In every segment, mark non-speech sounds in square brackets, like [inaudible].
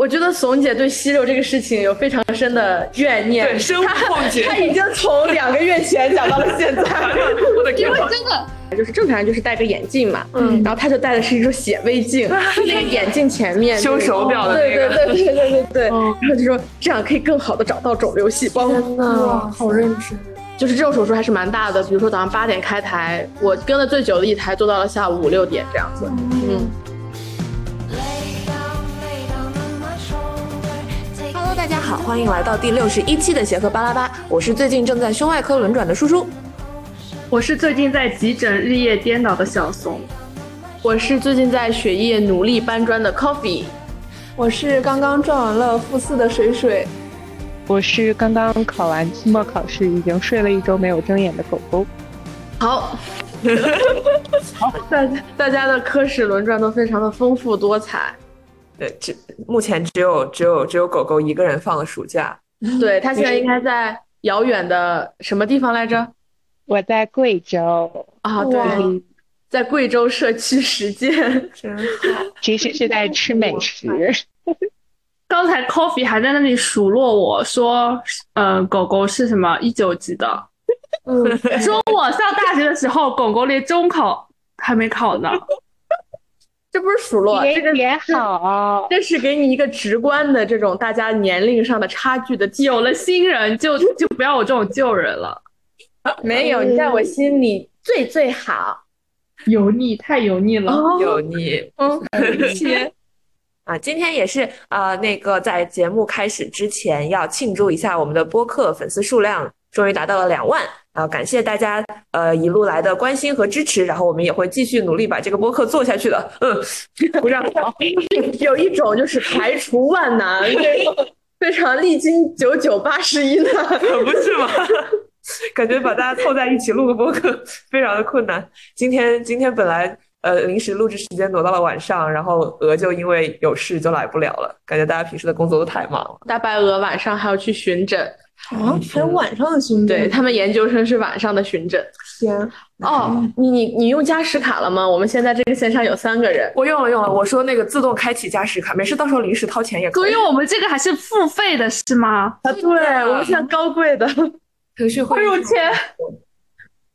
我觉得怂姐对息肉这个事情有非常深的怨念，对生无况解她已经从两个月前讲到了现在。我的天因为！真的，就是正常人就是戴个眼镜嘛，嗯，然后他就戴的是一种显微镜，[laughs] 那个眼镜前面修手表的对那个对对对对对对，然后就说这样可以更好的找到肿瘤细胞。哇，好认真。就是这种手术还是蛮大的，比如说早上八点开台，我跟的最久的一台做到了下午五六点这样子，嗯。好，欢迎来到第六十一期的协和巴拉巴，我是最近正在胸外科轮转的叔叔。我是最近在急诊日夜颠倒的小怂，我是最近在血液努力搬砖的 Coffee，我是刚刚转完了复四的水水，我是刚刚考完期末考试，已经睡了一周没有睁眼的狗狗。好，[laughs] 好，大大家的科室轮转都非常的丰富多彩，对，只目前只有只有只有狗狗一个人放了暑假，[laughs] 对它现在应该在遥远的什么地方来着？我在贵州，啊，对，在贵州社区实践，真好。[laughs] 其实是在吃美食。[laughs] 刚才 Coffee 还在那里数落我说，呃，狗狗是什么一九级的，说我上大学的时候，狗狗连中考还没考呢。这不是数落，这个也好，这是给你一个直观的这种大家年龄上的差距的。有了新人就就不要我这种旧人了，没有，你在我心里最最好。油腻太油腻了，油腻，嗯，切。[laughs] 啊，今天也是呃，那个在节目开始之前要庆祝一下我们的播客粉丝数量终于达到了两万，然后感谢大家呃一路来的关心和支持，然后我们也会继续努力把这个播客做下去的。嗯，鼓 [laughs] 掌。有一种就是排除万难，这种非常历经九九八十一难，[laughs] 可不是吗？[laughs] 感觉把大家凑在一起录个播客非常的困难。今天今天本来呃临时录制时间挪到了晚上，然后鹅就因为有事就来不了了。感觉大家平时的工作都太忙了。大白鹅晚上还要去巡诊，啊，还有晚上的巡诊对他们研究生是晚上的巡诊。天，哦，你你你用加时卡了吗？我们现在这个线上有三个人，我用了用了，我说那个自动开启加时卡，没事，到时候临时掏钱也可以。所以我们这个还是付费的是吗？啊，对我们现在高贵的，腾讯会好有钱，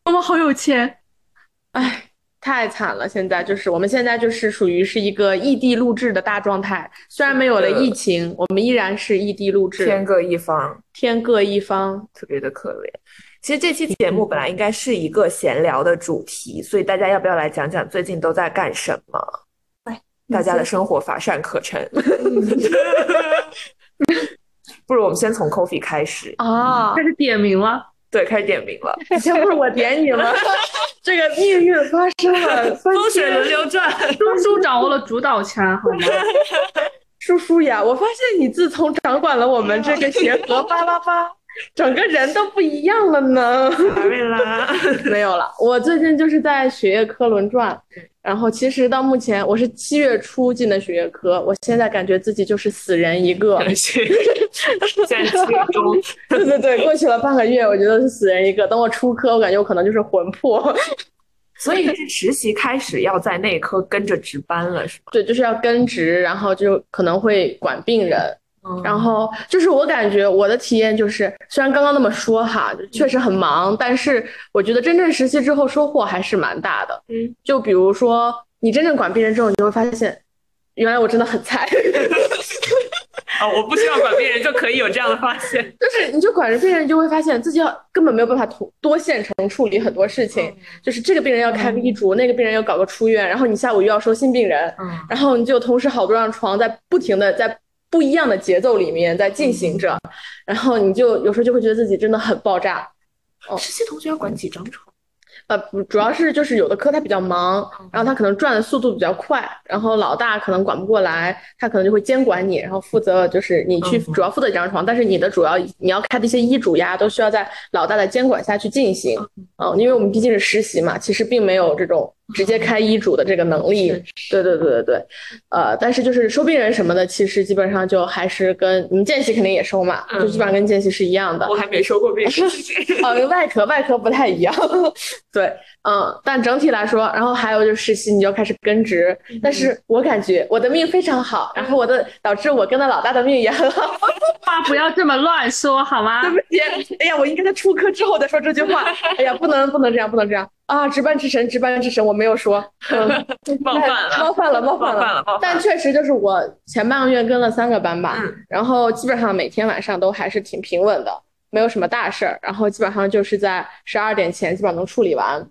我们好有钱。哎，太惨了！现在就是我们现在就是属于是一个异地录制的大状态，虽然没有了疫情，我们依然是异地录制，天各一方，天各一方，特别的可怜。其实这期节目本来应该是一个闲聊的主题，所以大家要不要来讲讲最近都在干什么？来，大家的生活乏善可陈。[laughs] 不如我们先从 Coffee 开始啊，开始点名了。对，开始点名了。[laughs] 这不是我点你吗？[laughs] 这个命运发生了 [laughs] 风水轮流转，叔叔掌握了主导权，好吗？叔叔呀，我发现你自从掌管了我们这个协和巴拉巴，[laughs] 整个人都不一样了呢。没啦，[laughs] 没有了。我最近就是在血液科轮转，然后其实到目前我是七月初进的血液科，我现在感觉自己就是死人一个。[laughs] 现在七月中，对对对，过去了半个月，我觉得是死人一个。等我出科，我感觉我可能就是魂魄。所以是实习开始要在内科跟着值班了，是吗？对，就是要跟值，然后就可能会管病人。嗯然后就是我感觉我的体验就是，虽然刚刚那么说哈，确实很忙，但是我觉得真正实习之后收获还是蛮大的。嗯，就比如说你真正管病人之后，你就会发现，原来我真的很菜。[laughs] 啊、我不需要管病人就可以有这样的发现。就是你就管着病人，就会发现自己要根本没有办法多多线程处理很多事情。就是这个病人要开个医嘱，那个病人要搞个出院，然后你下午又要收新病人，嗯然后你就同时好多张床在不停的在不一样的节奏里面在进行着，然后你就有时候就会觉得自己真的很爆炸。实习同学要管几张床？呃，不，主要是就是有的科他比较忙，然后他可能转的速度比较快，然后老大可能管不过来，他可能就会监管你，然后负责就是你去主要负责几张床，但是你的主要你要开的一些医嘱呀，都需要在老大的监管下去进行。嗯、因为我们毕竟是实习嘛，其实并没有这种直接开医嘱的这个能力。对对对对对，呃，但是就是收病人什么的，其实基本上就还是跟你们见习肯定也收嘛，就基本上跟见习是一样的。我还没收过病人。哦，[laughs] 外科外科不太一样。[laughs] 对，嗯，但整体来说，然后还有就是实习，你就开始跟职。但是我感觉我的命非常好，然后我的导致我跟的老大的命也很好。[laughs] 话不要这么乱说好吗？对不起，哎呀，我应该在出科之后再说这句话。哎呀，不能不能这样，不能这样。啊，值班之神，值班之神，我没有说，冒犯了，冒犯了，冒犯了，但确实就是我前半个月跟了三个班吧，然后基本上每天晚上都还是挺平稳的，没有什么大事儿，然后基本上就是在十二点前基本上能处理完。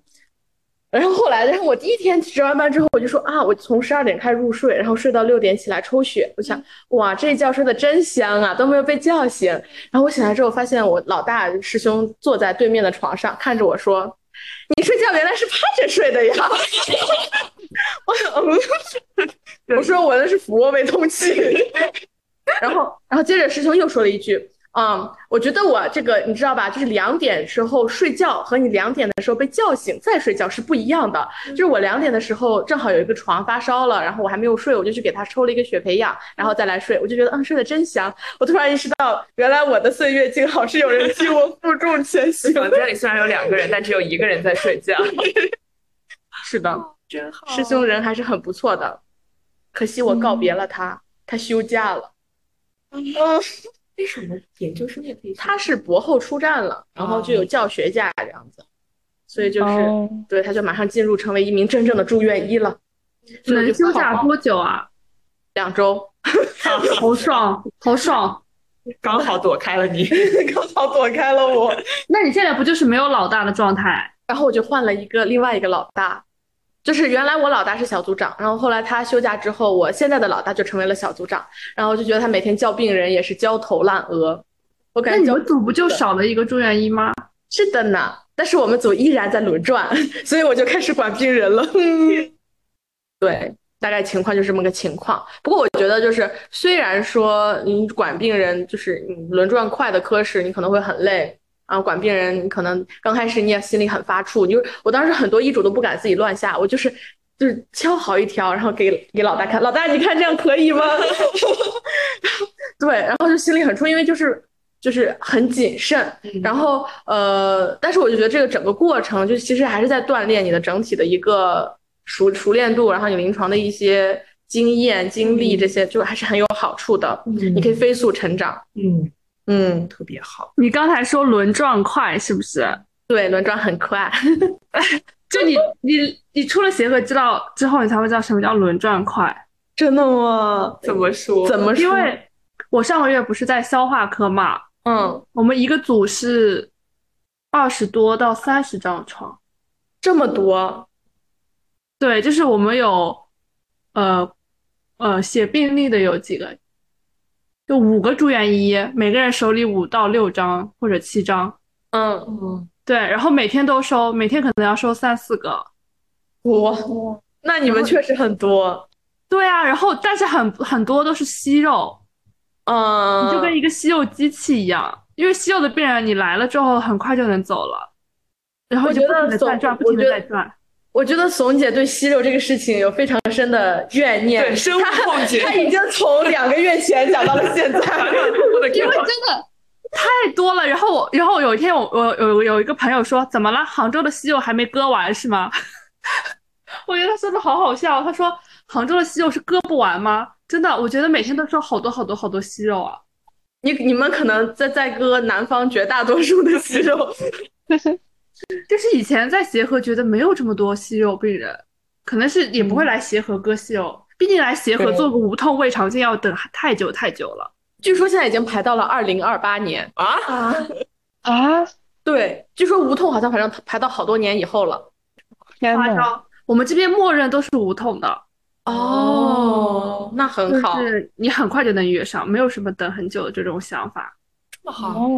然后后来，然后我第一天值完班之后，我就说啊，我从十二点开始入睡，然后睡到六点起来抽血，我想哇，这一觉睡得真香啊，都没有被叫醒。然后我醒来之后，发现我老大师兄坐在对面的床上，看着我说。你睡觉原来是趴着睡的呀！[laughs] 我我说我的是俯卧位通气，[laughs] 然后然后接着师兄又说了一句。嗯，我觉得我这个你知道吧，就是两点时候睡觉和你两点的时候被叫醒再睡觉是不一样的。就是我两点的时候正好有一个床发烧了，然后我还没有睡，我就去给他抽了一个血培养，然后再来睡，我就觉得嗯睡得真香。我突然意识到，原来我的岁月静好是有人替我负重前行。房间里虽然有两个人，但只有一个人在睡觉。[laughs] 是的，真好。师兄人还是很不错的，可惜我告别了他，他休假了。嗯。为什么研究生也可以？他是博后出站了，然后就有教学假这样子，所以就是对，他就马上进入成为一名真正的住院医了。能休假多久啊？两周，[laughs] 好爽，好爽，[laughs] 刚好躲开了你，[laughs] 刚好躲开了我。那你现在不就是没有老大的状态？然后我就换了一个另外一个老大。就是原来我老大是小组长，然后后来他休假之后，我现在的老大就成为了小组长，然后就觉得他每天叫病人也是焦头烂额。我感觉你们组不就少了一个住院医吗？是的呢，但是我们组依然在轮转，[laughs] 所以我就开始管病人了。[laughs] 对，大概情况就是这么个情况。不过我觉得就是虽然说你管病人就是你轮转快的科室，你可能会很累。然后管病人，可能刚开始你也心里很发怵，就是我当时很多医嘱都不敢自己乱下，我就是就是敲好一条，然后给给老大看，老大你看这样可以吗？[laughs] 对，然后就心里很怵，因为就是就是很谨慎，然后呃，但是我就觉得这个整个过程就其实还是在锻炼你的整体的一个熟熟练度，然后你临床的一些经验经历这些，就还是很有好处的，你可以飞速成长，嗯。嗯，特别好。你刚才说轮转快是不是？对，轮转很快。[laughs] 就你你你出了协和知道之后，你才会知道什么叫轮转快。真的吗？怎么说？怎么说？因为我上个月不是在消化科嘛，嗯，我们一个组是二十多到三十张床，这么多。对，就是我们有呃呃写病历的有几个。就五个住院医，每个人手里五到六张或者七张，嗯。嗯，对，然后每天都收，每天可能要收三四个，哇，那你们确实很多，对啊，然后但是很很多都是息肉，嗯，你就跟。一个息肉机器一样，因为息肉的病人你来了之后很快就能走了，然后就不停的在转，不停的在转。我觉得怂姐对息肉这个事情有非常深的怨念，对生物梦境，她已经从两个月前讲到了现在，[laughs] 因为真的太多了。然后我，然后有一天我我有有一个朋友说，怎么了？杭州的息肉还没割完是吗？[laughs] 我觉得他说的好好笑。他说杭州的息肉是割不完吗？真的，我觉得每天都说好多好多好多息肉啊。你你们可能在在割南方绝大多数的息肉。[laughs] 就是以前在协和觉得没有这么多息肉病人，可能是也不会来协和割息肉，毕竟来协和做个无痛胃肠镜要等太久太久了。据说现在已经排到了二零二八年啊啊啊！[laughs] 对，据说无痛好像反正排到好多年以后了。天呐，我们这边默认都是无痛的哦，那很好，就是你很快就能约上，没有什么等很久的这种想法。这么好。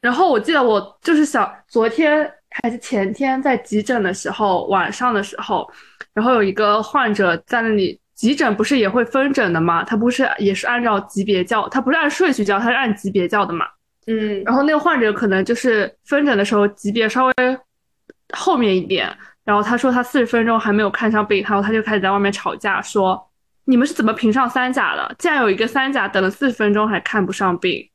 然后我记得我就是想昨天。还是前天在急诊的时候，晚上的时候，然后有一个患者在那里急诊，不是也会分诊的吗？他不是也是按照级别叫，他不是按顺序叫，他是按级别叫的嘛。嗯，然后那个患者可能就是分诊的时候级别稍微后面一点，然后他说他四十分钟还没有看上病，然后他就开始在外面吵架，说你们是怎么评上三甲的？竟然有一个三甲等了四十分钟还看不上病，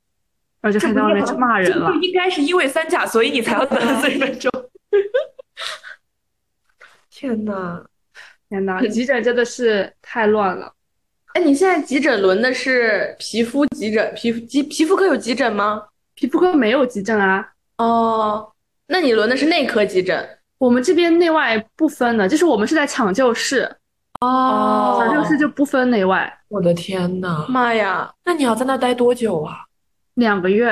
然后就开始在外面骂人了。应该是因为三甲，所以你才要等四十分钟。[laughs] 天呐，天呐，急诊真的是太乱了。哎，你现在急诊轮的是皮肤急诊，皮肤急皮肤科有急诊吗？皮肤科没有急诊啊。哦，那你轮的是内科急诊？我们这边内外不分的，就是我们是在抢救室。哦，抢救室就不分内外。我的天呐，妈呀！那你要在那待多久啊？两个月。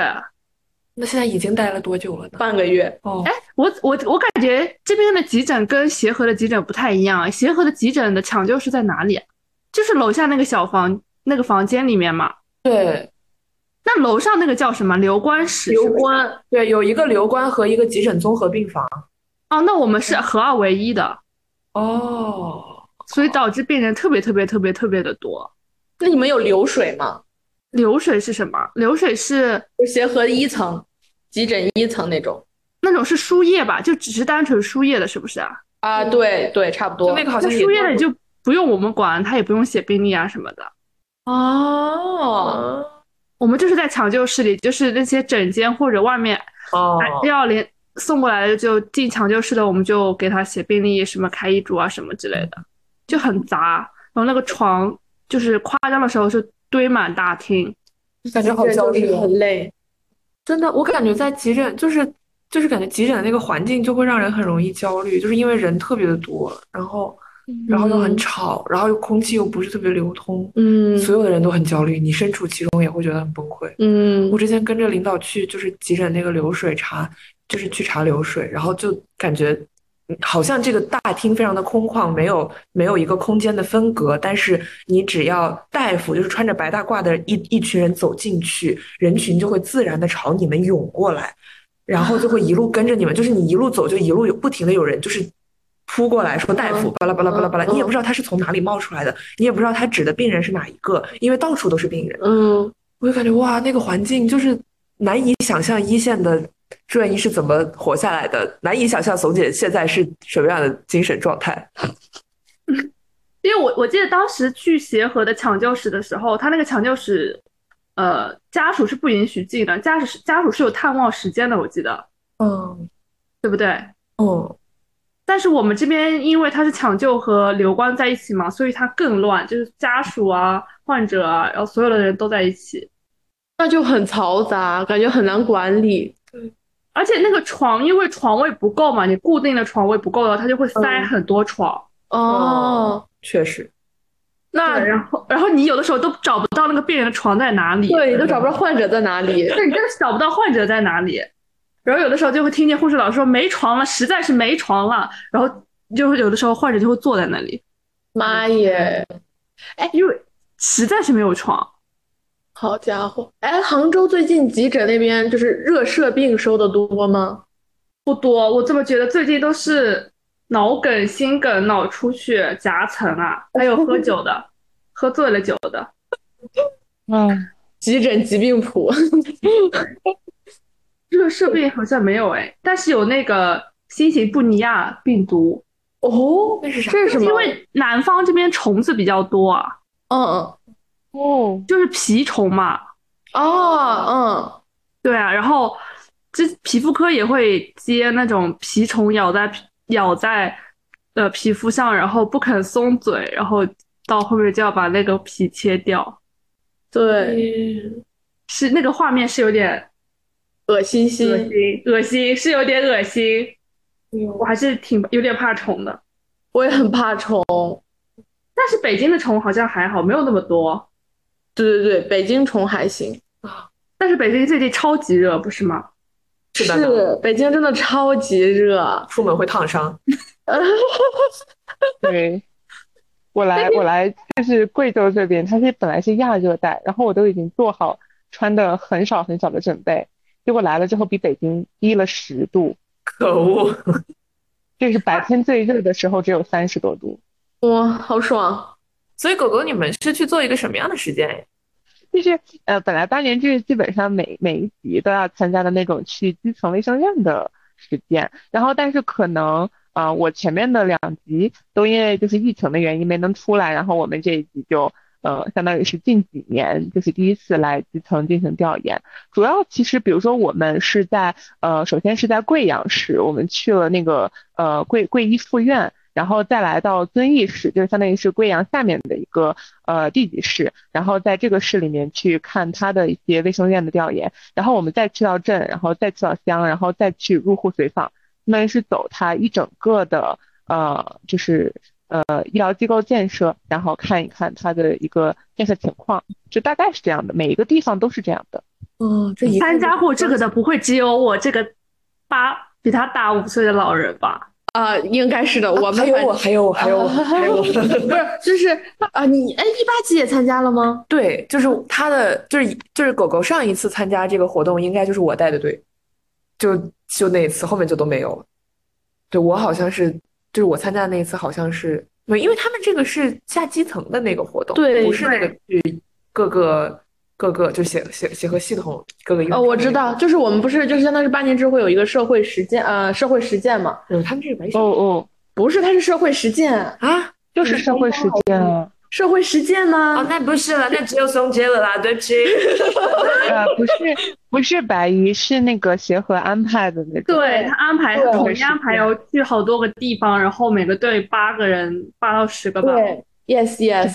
那现在已经待了多久了呢？半个月。哦，哎，我我我感觉这边的急诊跟协和的急诊不太一样。协和的急诊的抢救室在哪里？就是楼下那个小房那个房间里面嘛。对。那楼上那个叫什么？留观室。留观。对，有一个留观和一个急诊综合病房。哦，那我们是合二为一的。哦。所以导致病人特别特别特别特别的多。那你们有流水吗？流水是什么？流水是协和一层。急诊一层那种，那种是输液吧？就只是单纯输液的，是不是啊？啊，对对，差不多。那个好像输液的就不用我们管，他也不用写病历啊什么的。哦，我们就是在抢救室里，就是那些诊间或者外面哦要连送过来的就进抢救室的，我们就给他写病历，什么开医嘱啊什么之类的，就很杂。然后那个床就是夸张的时候是堆满大厅，感觉好焦虑，很累。真的，我感觉在急诊就是就是感觉急诊的那个环境就会让人很容易焦虑，就是因为人特别的多，然后然后又很吵，然后又空气又不是特别流通，嗯，所有的人都很焦虑，你身处其中也会觉得很崩溃。嗯，我之前跟着领导去就是急诊那个流水查，就是去查流水，然后就感觉。好像这个大厅非常的空旷，没有没有一个空间的分隔，但是你只要大夫就是穿着白大褂的一一群人走进去，人群就会自然的朝你们涌过来，然后就会一路跟着你们，就是你一路走就一路有不停的有人就是扑过来说大夫巴拉巴拉巴拉巴拉，你也不知道他是从哪里冒出来的，你也不知道他指的病人是哪一个，因为到处都是病人。嗯，我就感觉哇，那个环境就是难以想象一线的。住院医是怎么活下来的？难以想象，怂姐现在是什么样的精神状态？[laughs] 因为我我记得当时去协和的抢救室的时候，他那个抢救室，呃，家属是不允许进的，家属家属是有探望时间的，我记得，嗯，对不对？嗯。但是我们这边因为他是抢救和留观在一起嘛，所以他更乱，就是家属啊、患者啊，然后所有的人都在一起，那就很嘈杂，感觉很难管理。对。而且那个床，因为床位不够嘛，你固定的床位不够的话，它就会塞很多床。哦，确实。那然后，然后你有的时候都找不到那个病人的床在哪里，对，你都找不到患者在哪里，[laughs] 对，你真的找不到患者在哪里。然后有的时候就会听见护士老师说没床了，实在是没床了。然后就有的时候患者就会坐在那里。妈耶！哎，因为实在是没有床。好家伙！哎，杭州最近急诊那边就是热射病收的多吗？不多，我怎么觉得最近都是脑梗、心梗、脑出血、夹层啊，还有喝酒的，[laughs] 喝醉了酒的。嗯，[laughs] 急诊疾病谱。[laughs] 热射病好像没有哎，但是有那个新型布尼亚病毒。哦，那是啥？这是什么？因为南方这边虫子比较多啊。嗯嗯。哦，就是蜱虫嘛。哦，嗯，对啊，然后这皮肤科也会接那种蜱虫咬在咬在呃皮肤上，然后不肯松嘴，然后到后面就要把那个皮切掉。对，是那个画面是有点恶心心，恶心，恶心是有点恶心。我还是挺有点怕虫的，我也很怕虫，但是北京的虫好像还好，没有那么多。对对对，北京虫还行啊，但是北京最近超级热，不是吗？是的，北京真的超级热，出门会烫伤。[laughs] 对，我来我来就是贵州这边，它是本来是亚热带，然后我都已经做好穿的很少很少的准备，结果来了之后比北京低了十度，可恶！这是白天最热的时候，只有三十多度，哇，好爽。所以狗狗，你们是去做一个什么样的实践？就是呃，本来八年制基本上每每一集都要参加的那种去基层卫生院的实践，然后但是可能啊，我前面的两集都因为就是疫情的原因没能出来，然后我们这一集就呃，相当于是近几年就是第一次来基层进行调研。主要其实比如说我们是在呃，首先是在贵阳市，我们去了那个呃贵贵医附院。然后再来到遵义市，就是相当于是贵阳下面的一个呃地级市，然后在这个市里面去看他的一些卫生院的调研，然后我们再去到镇，然后再去到乡，然后再去入户随访，相当于是走他一整个的呃就是呃医疗机构建设，然后看一看他的一个建设情况，就大概是这样的，每一个地方都是这样的。嗯，这参加过这个的不会只有我这个八比他大五岁的老人吧？啊，应该是的。我们还有我，还有我，还有我，还有我，[laughs] 不是，就是啊，你哎，一八级也参加了吗？对，就是他的，就是就是狗狗上一次参加这个活动，应该就是我带的队，就就那一次，后面就都没有了。对我好像是，就是我参加的那一次，好像是，对，因为他们这个是下基层的那个活动，对，不是那个去各个。各个就协协协和系统各个哦，我知道，就是我们不是就是相当于八年制会有一个社会实践呃社会实践嘛，嗯，他们这个哦哦，不是，它是社会实践啊，就是社会实践啊，社会实践呢？哦，那不是了，那只有松杰了啦，对不起，[laughs] 呃，不是不是白衣，是那个协和安排的那个，对他安排他统一安排要去好多个地方，然后每个队八个人，八到十个吧，对，yes yes，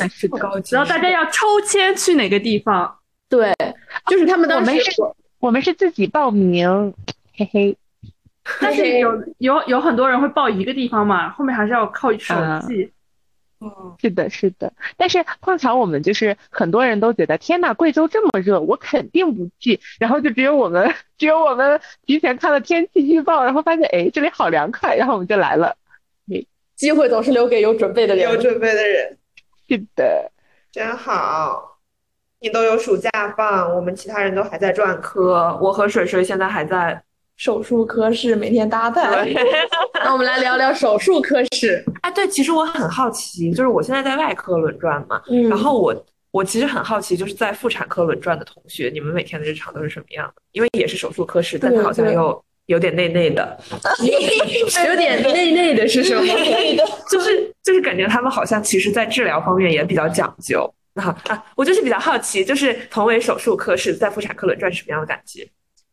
然后大家要抽签去哪个地方。对，就是他们当时我们是自己报名，嘿嘿。[laughs] 但是有有有很多人会报一个地方嘛，后面还是要靠手气。嗯，是的，是的。但是碰巧我们就是很多人都觉得，天呐，贵州这么热，我肯定不去。然后就只有我们，只有我们提前看了天气预报，然后发现哎，这里好凉快，然后我们就来了。机会总是留给有准备的人，有准备的人。是的，真好。你都有暑假放，我们其他人都还在转科。我和水水现在还在手术科室，每天搭档。[laughs] 那我们来聊聊手术科室。哎，对，其实我很好奇，就是我现在在外科轮转嘛，然后我我其实很好奇，就是在妇产科轮转的同学，你们每天的日常都是什么样的？因为也是手术科室，但好像又有点内内的，[laughs] 有点内内的是什么？[laughs] 就是就是感觉他们好像其实，在治疗方面也比较讲究。那 [laughs] 好啊，我就是比较好奇，就是同为手术科，室在妇产科轮转什么样的感觉？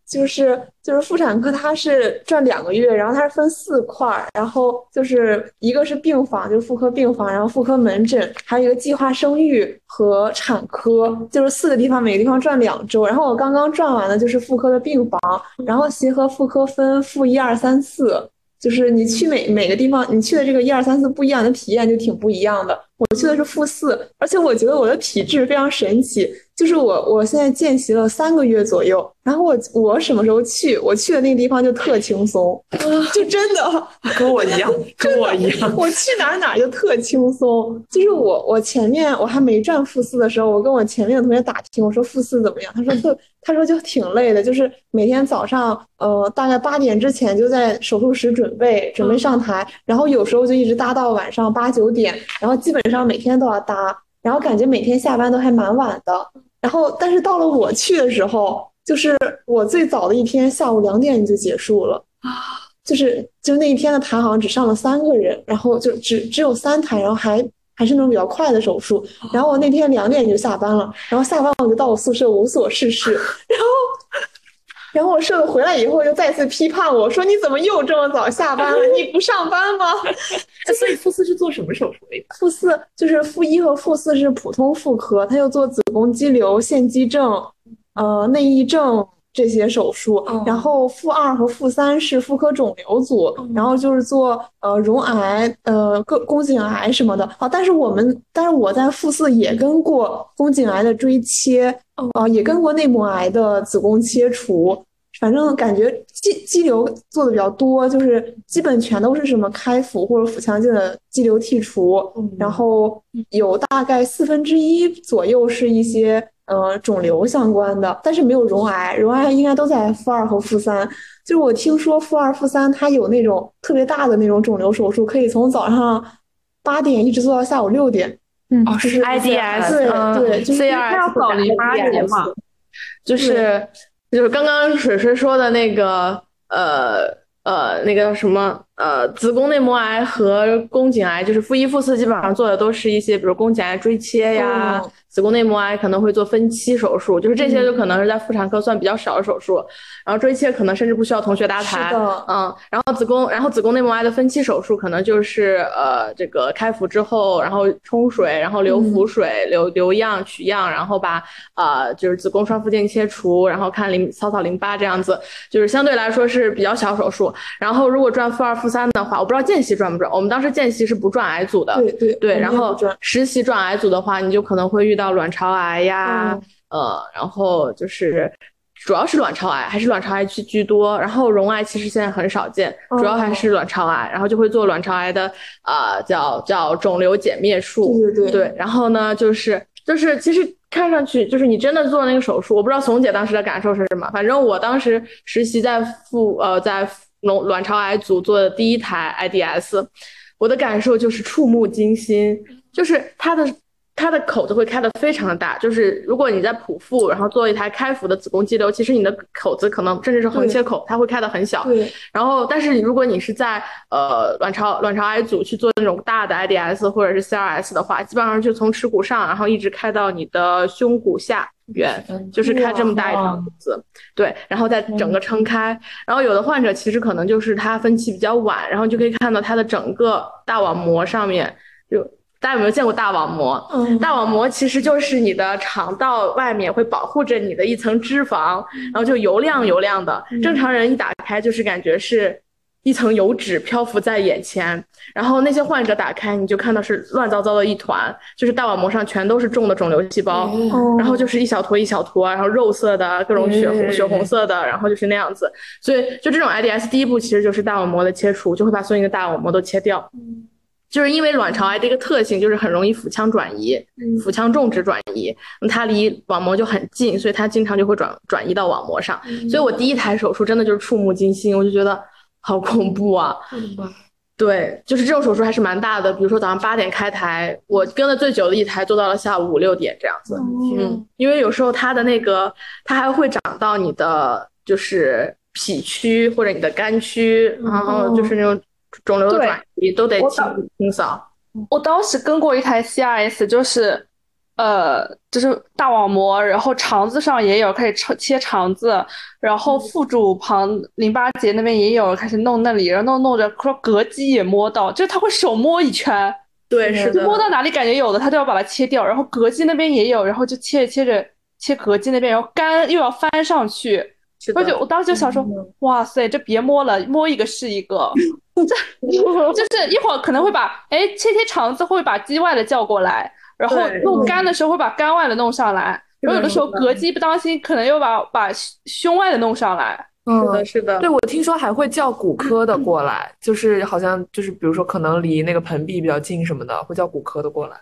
就是就是妇产科，它是转两个月，然后它是分四块儿，然后就是一个是病房，就是妇科病房，然后妇科门诊，还有一个计划生育和产科，就是四个地方，每个地方转两周。然后我刚刚转完的就是妇科的病房，然后协和妇科分妇一二三四，就是你去每每个地方，你去的这个一二三四不一样的体验就挺不一样的。我去的是负四，而且我觉得我的体质非常神奇，就是我我现在见习了三个月左右，然后我我什么时候去，我去的那个地方就特轻松，[laughs] 就真的 [laughs] 跟我一样，[laughs] 跟我一样，我去哪哪就特轻松。就是我我前面我还没转负四的时候，我跟我前面的同学打听，我说负四怎么样，他说特他说就挺累的，就是每天早上呃大概八点之前就在手术室准备准备上台，然后有时候就一直搭到晚上八九点，然后基本。上每天都要搭，然后感觉每天下班都还蛮晚的。然后，但是到了我去的时候，就是我最早的一天下午两点就结束了啊！[laughs] 就是就那一天的台好像只上了三个人，然后就只只有三台，然后还还是那种比较快的手术。然后我那天两点就下班了，然后下班我就到我宿舍无所事事，[laughs] 然后。然后我舍友回来以后又再次批判我说：“你怎么又这么早下班了？你不上班吗？” [laughs] 所以，复四是做什么手术的？复四就是复一和复四是普通妇科，他又做子宫肌瘤、腺肌症、呃内异症这些手术。然后负二和负三是妇科肿瘤组，然后就是做呃溶癌、呃宫宫颈癌什么的。啊，但是我们，但是我在妇四也跟过宫颈癌的锥切。啊，也跟过内膜癌的子宫切除，反正感觉肌肌瘤做的比较多，就是基本全都是什么开腹或者腹腔镜的肌瘤剔除，然后有大概四分之一左右是一些呃肿瘤相关的，但是没有溶癌，溶癌应该都在负二和负三。就是我听说负二负三它有那种特别大的那种肿瘤手术，可以从早上八点一直做到下午六点。嗯，哦是 IDS，对，就是要早淋巴结嘛，就是就是刚刚水水说的那个，呃，呃，那个叫什么？呃，子宫内膜癌和宫颈癌，就是负一、负四，基本上做的都是一些，比如宫颈癌锥切呀，子宫内膜癌可能会做分期手术，就是这些就可能是在妇产科算比较少的手术。然后追切可能甚至不需要同学搭台，嗯。然后子宫，然后子宫内膜癌的分期手术可能就是呃，这个开腹之后，然后冲水，然后留腹水，留留样取样，然后把呃就是子宫双附件切除，然后看淋扫扫淋巴这样子，就是相对来说是比较小手术。然后如果转负二、负三的话，我不知道见习转不转。我们当时见习是不转癌组的，对对对。然后实习转癌组的话，你就可能会遇到卵巢癌呀，呃，然后就是主要是卵巢癌，还是卵巢癌居居多。然后绒癌其实现在很少见，主要还是卵巢癌。然后就会做卵巢癌的，呃，叫叫肿瘤减灭术。对对对。然后呢，就是就是其实看上去就是你真的做那个手术，我不知道怂姐当时的感受是什么。反正我当时实习在妇呃在。卵卵巢癌组做的第一台 IDS，我的感受就是触目惊心，就是它的它的口子会开的非常的大，就是如果你在剖腹，然后做一台开腹的子宫肌瘤，其实你的口子可能甚至是横切口，它会开的很小。对。然后，但是如果你是在呃卵巢卵巢癌组去做那种大的 IDS 或者是 CRS 的话，基本上就从耻骨上，然后一直开到你的胸骨下。缘就是开这么大一条口子，对，然后再整个撑开，然后有的患者其实可能就是他分期比较晚，然后就可以看到他的整个大网膜上面，就大家有没有见过大网膜？大网膜其实就是你的肠道外面会保护着你的一层脂肪，然后就油亮油亮的，正常人一打开就是感觉是。一层油脂漂浮在眼前，然后那些患者打开，你就看到是乱糟糟的一团，就是大网膜上全都是重的肿瘤细胞，然后就是一小坨一小坨，然后肉色的各种血红血红色的，然后就是那样子。所以就这种 IDS 第一步其实就是大网膜的切除，就会把所有的大网膜都切掉。就是因为卵巢癌这个特性就是很容易腹腔转移，腹腔种植转移，它离网膜就很近，所以它经常就会转转移到网膜上。所以我第一台手术真的就是触目惊心，我就觉得。好恐怖啊！对，就是这种手术还是蛮大的。比如说早上八点开台，我跟的最久的一台做到了下午五六点这样子。嗯，因为有时候它的那个，它还会长到你的就是脾区或者你的肝区，然后就是那种肿瘤的转移都得清清扫。我当时跟过一台 CRS，就是。呃，就是大网膜，然后肠子上也有，开始切切肠子，然后腹主旁淋巴结那边也有，开始弄那里，然后弄弄着，说膈肌也摸到，就是他会手摸一圈，对，是的，摸到哪里感觉有的，他都要把它切掉，然后膈肌那边也有，然后就切着切着切膈肌那边，然后肝又要翻上去，我就我当时就想说，哇塞，这别摸了，摸一个是一个，[laughs] 这 [laughs] 就是一会儿可能会把，哎，切切肠子会把肌外的叫过来。然后弄肝的时候会把肝外的弄上来，然后有的时候膈肌不当心，可能又把把胸外的弄上来。是的，是的。对，我听说还会叫骨科的过来，[laughs] 就是好像就是比如说可能离那个盆壁比较近什么的，会叫骨科的过来。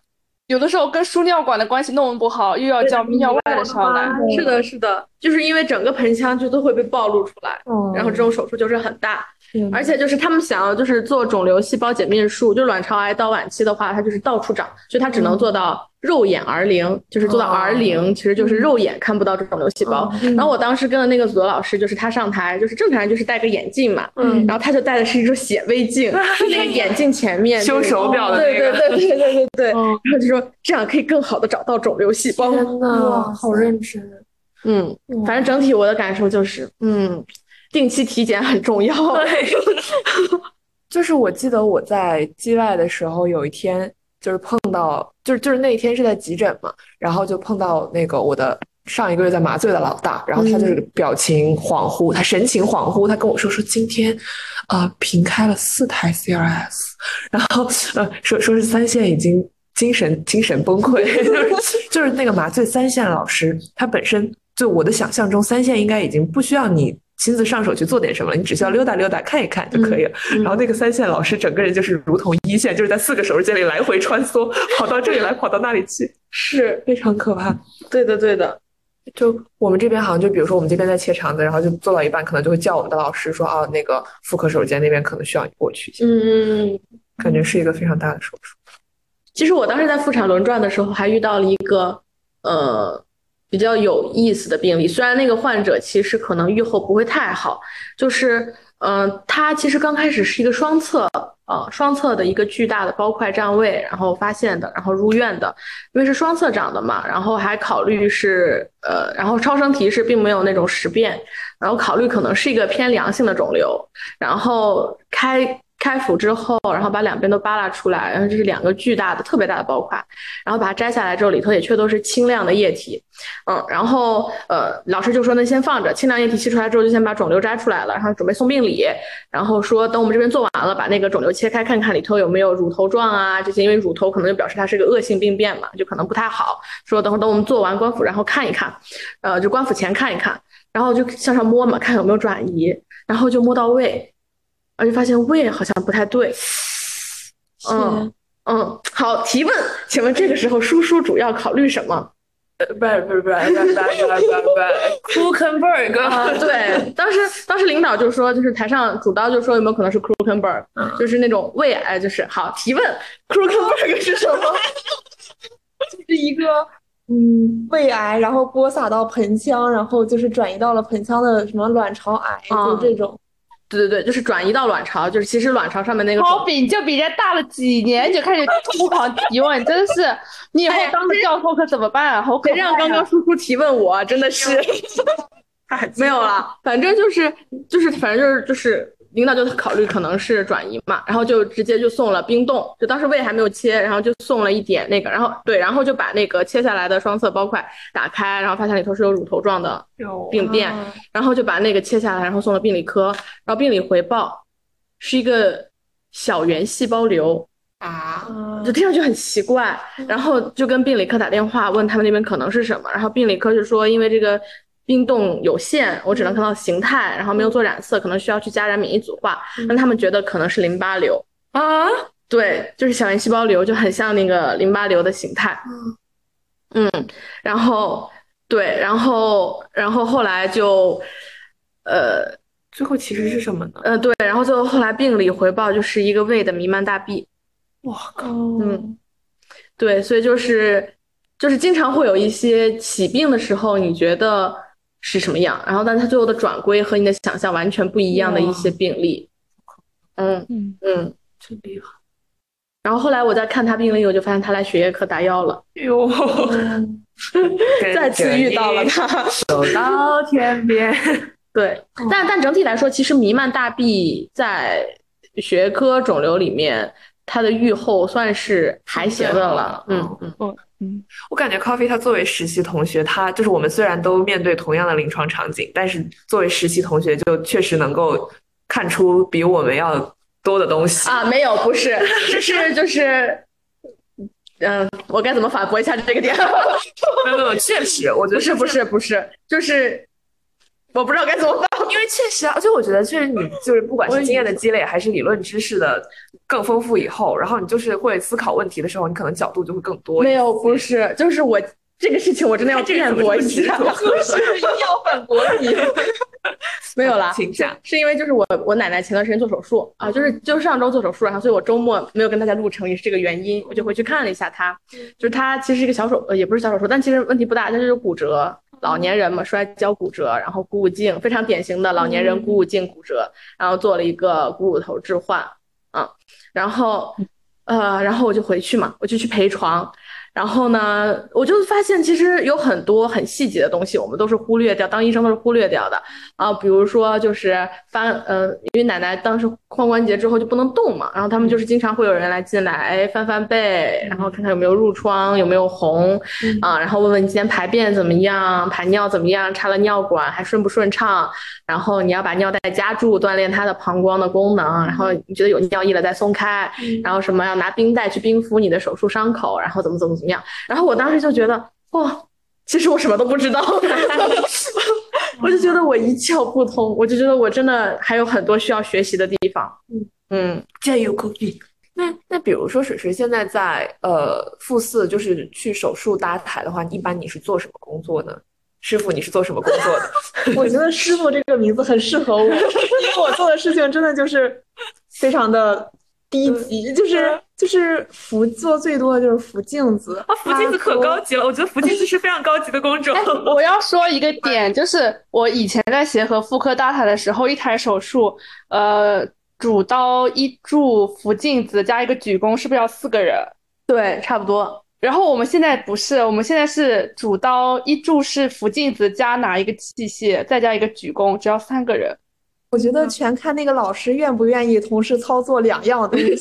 有的时候跟输尿管的关系弄不好，又要叫泌尿外的上来。是的，是的，就是因为整个盆腔就都会被暴露出来，然后这种手术就是很大。而且就是他们想要就是做肿瘤细胞解密术，就卵巢癌到晚期的话，它就是到处长，所以它只能做到肉眼 R 零，就是做到 R 零，其实就是肉眼看不到这肿瘤细胞。然后我当时跟的那个组的老师，就是他上台，就是正常人就是戴个眼镜嘛，嗯，然后他就戴的是一种显微镜，[laughs] 那个眼镜前面修手表的那个，对对对对对对对，然后就说这样可以更好的找到肿瘤细胞。天呐，好认真。嗯，反正整体我的感受就是，嗯。定期体检很重要。对，[laughs] 就是我记得我在机外的时候，有一天就是碰到，就是就是那一天是在急诊嘛，然后就碰到那个我的上一个月在麻醉的老大，然后他就是表情恍惚，他神情恍惚，他跟我说说今天，呃，平开了四台 CRS，然后呃说说是三线已经精神精神崩溃，[laughs] 就是就是那个麻醉三线老师，他本身就我的想象中三线应该已经不需要你。亲自上手去做点什么，你只需要溜达溜达看一看就可以了。然后那个三线老师整个人就是如同一线，就是在四个手术间里来回穿梭，跑到这里来，跑到那里去，是非常可怕。对的，对的。就我们这边好像就比如说我们这边在切肠子，然后就做到一半，可能就会叫我们的老师说啊，那个妇科手术间那边可能需要你过去一下。嗯，感觉是一个非常大的手术。其实我当时在妇产轮转的时候，还遇到了一个呃。比较有意思的病例，虽然那个患者其实可能预后不会太好，就是嗯，他其实刚开始是一个双侧，呃，双侧的一个巨大的包块占位，然后发现的，然后入院的，因为是双侧长的嘛，然后还考虑是，呃，然后超声提示并没有那种实变，然后考虑可能是一个偏良性的肿瘤，然后开。开腹之后，然后把两边都扒拉出来，然后这是两个巨大的、特别大的包块，然后把它摘下来之后，里头也却都是清亮的液体，嗯，然后呃，老师就说那先放着，清亮液体吸出来之后，就先把肿瘤摘出来了，然后准备送病理，然后说等我们这边做完了，把那个肿瘤切开，看看里头有没有乳头状啊这些，因为乳头可能就表示它是个恶性病变嘛，就可能不太好。说等会等我们做完关腹，然后看一看，呃，就关腹前看一看，然后就向上摸嘛，看有没有转移，然后就摸到胃。而且发现胃好像不太对，[sniffs] 嗯嗯，好提问，请问这个时候叔叔主要考虑什么？不是不是不是不是不是不是不是 Kuchenberg 啊，对，当时当时领导就说，就是台上主刀就说有没有可能是 Kuchenberg，就是那种胃癌，就是好提问，Kuchenberg [laughs] 是什么？[laughs] 就是一个嗯胃癌，然后播撒到盆腔，然后就是转移到了盆腔的什么卵巢癌，就这种。对对对，就是转移到卵巢，就是其实卵巢上面那个。好比就比人家大了几年就开始疯狂提问，真是你以后当个教授可怎么办啊？好可谁让刚刚叔叔提问我，真的是没有了，[laughs] 反正就是就是反正就是就是。领导就考虑可能是转移嘛，然后就直接就送了冰冻，就当时胃还没有切，然后就送了一点那个，然后对，然后就把那个切下来的双侧包块打开，然后发现里头是有乳头状的病变，然后就把那个切下来，然后送了病理科，然后病理回报是一个小圆细胞瘤啊，就听上去很奇怪，然后就跟病理科打电话问他们那边可能是什么，然后病理科就说因为这个。冰冻有限，我只能看到形态，然后没有做染色，可能需要去加染免疫组化。那他们觉得可能是淋巴瘤啊，对，就是小圆细胞瘤，就很像那个淋巴瘤的形态。嗯，然后对，然后然后后来就，呃，最后其实是什么呢？呃，对，然后最后后来病理回报就是一个胃的弥漫大壁。我靠，嗯，对，所以就是就是经常会有一些起病的时候，你觉得。是什么样？然后，但他最后的转归和你的想象完全不一样的一些病例，嗯嗯嗯，真厉害。然后后来我在看他病例，我就发现他来血液科打药了。哟，[laughs] 再次遇到了他，[laughs] 走到 [laughs] 天边。对，但但整体来说，其实弥漫大壁在血液科肿瘤里面，它的预后算是还行的了。嗯嗯。嗯嗯，我感觉 Coffee 他作为实习同学，他就是我们虽然都面对同样的临床场景，但是作为实习同学，就确实能够看出比我们要多的东西啊。没有，不是，[laughs] 这是就是，嗯，我该怎么反驳一下这个点？[laughs] 没有没有，确实，我觉得是不是不是，就是。我不知道该怎么办，因为确实啊，就我觉得确实你就是不管是经验的积累，还是理论知识的更丰富以后，然后你就是会思考问题的时候，你可能角度就会更多。没有，不是，就是我这个事情我真的要辩驳一下，[laughs] 不是要反驳你。[laughs] 没有啦，[laughs] 请讲，是因为就是我我奶奶前段时间做手术啊，就是就是上周做手术，然后所以我周末没有跟大家录成，也是这个原因，我就回去看了一下她，就是她其实是一个小手呃也不是小手术，但其实问题不大，她就是骨折。老年人嘛，摔跤骨折，然后股骨颈非常典型的老年人股骨颈骨折，然后做了一个股骨头置换，嗯，然后，呃，然后我就回去嘛，我就去陪床。然后呢，我就发现其实有很多很细节的东西，我们都是忽略掉，当医生都是忽略掉的啊。比如说就是翻，呃，因为奶奶当时髋关节之后就不能动嘛，然后他们就是经常会有人来进来，哎，翻翻背，然后看看有没有褥疮，有没有红啊，然后问问你今天排便怎么样，排尿怎么样，插了尿管还顺不顺畅，然后你要把尿袋夹住，锻炼它的膀胱的功能，然后你觉得有尿意了再松开，然后什么要拿冰袋去冰敷你的手术伤口，然后怎么怎么怎么样。然后我当时就觉得，哇，其实我什么都不知道，[laughs] 我就觉得我一窍不通，我就觉得我真的还有很多需要学习的地方。嗯嗯，加油，狗屁！那那比如说水水现在在呃复四，就是去手术搭台的话，一般你是做什么工作呢？师傅，你是做什么工作的？[laughs] 我觉得师傅这个名字很适合我，因为我做的事情真的就是非常的。低级，就是就是扶做最多的就是扶镜子啊，扶镜子可高级了，我觉得扶镜子是非常高级的工种。[laughs] 我要说一个点，就是我以前在协和妇科大台的时候，一台手术，呃，主刀一柱扶镜子加一个举弓，是不是要四个人？对，差不多。然后我们现在不是，我们现在是主刀一柱是扶镜子加拿一个器械，再加一个举弓，只要三个人。我觉得全看那个老师愿不愿意同时操作两样东西。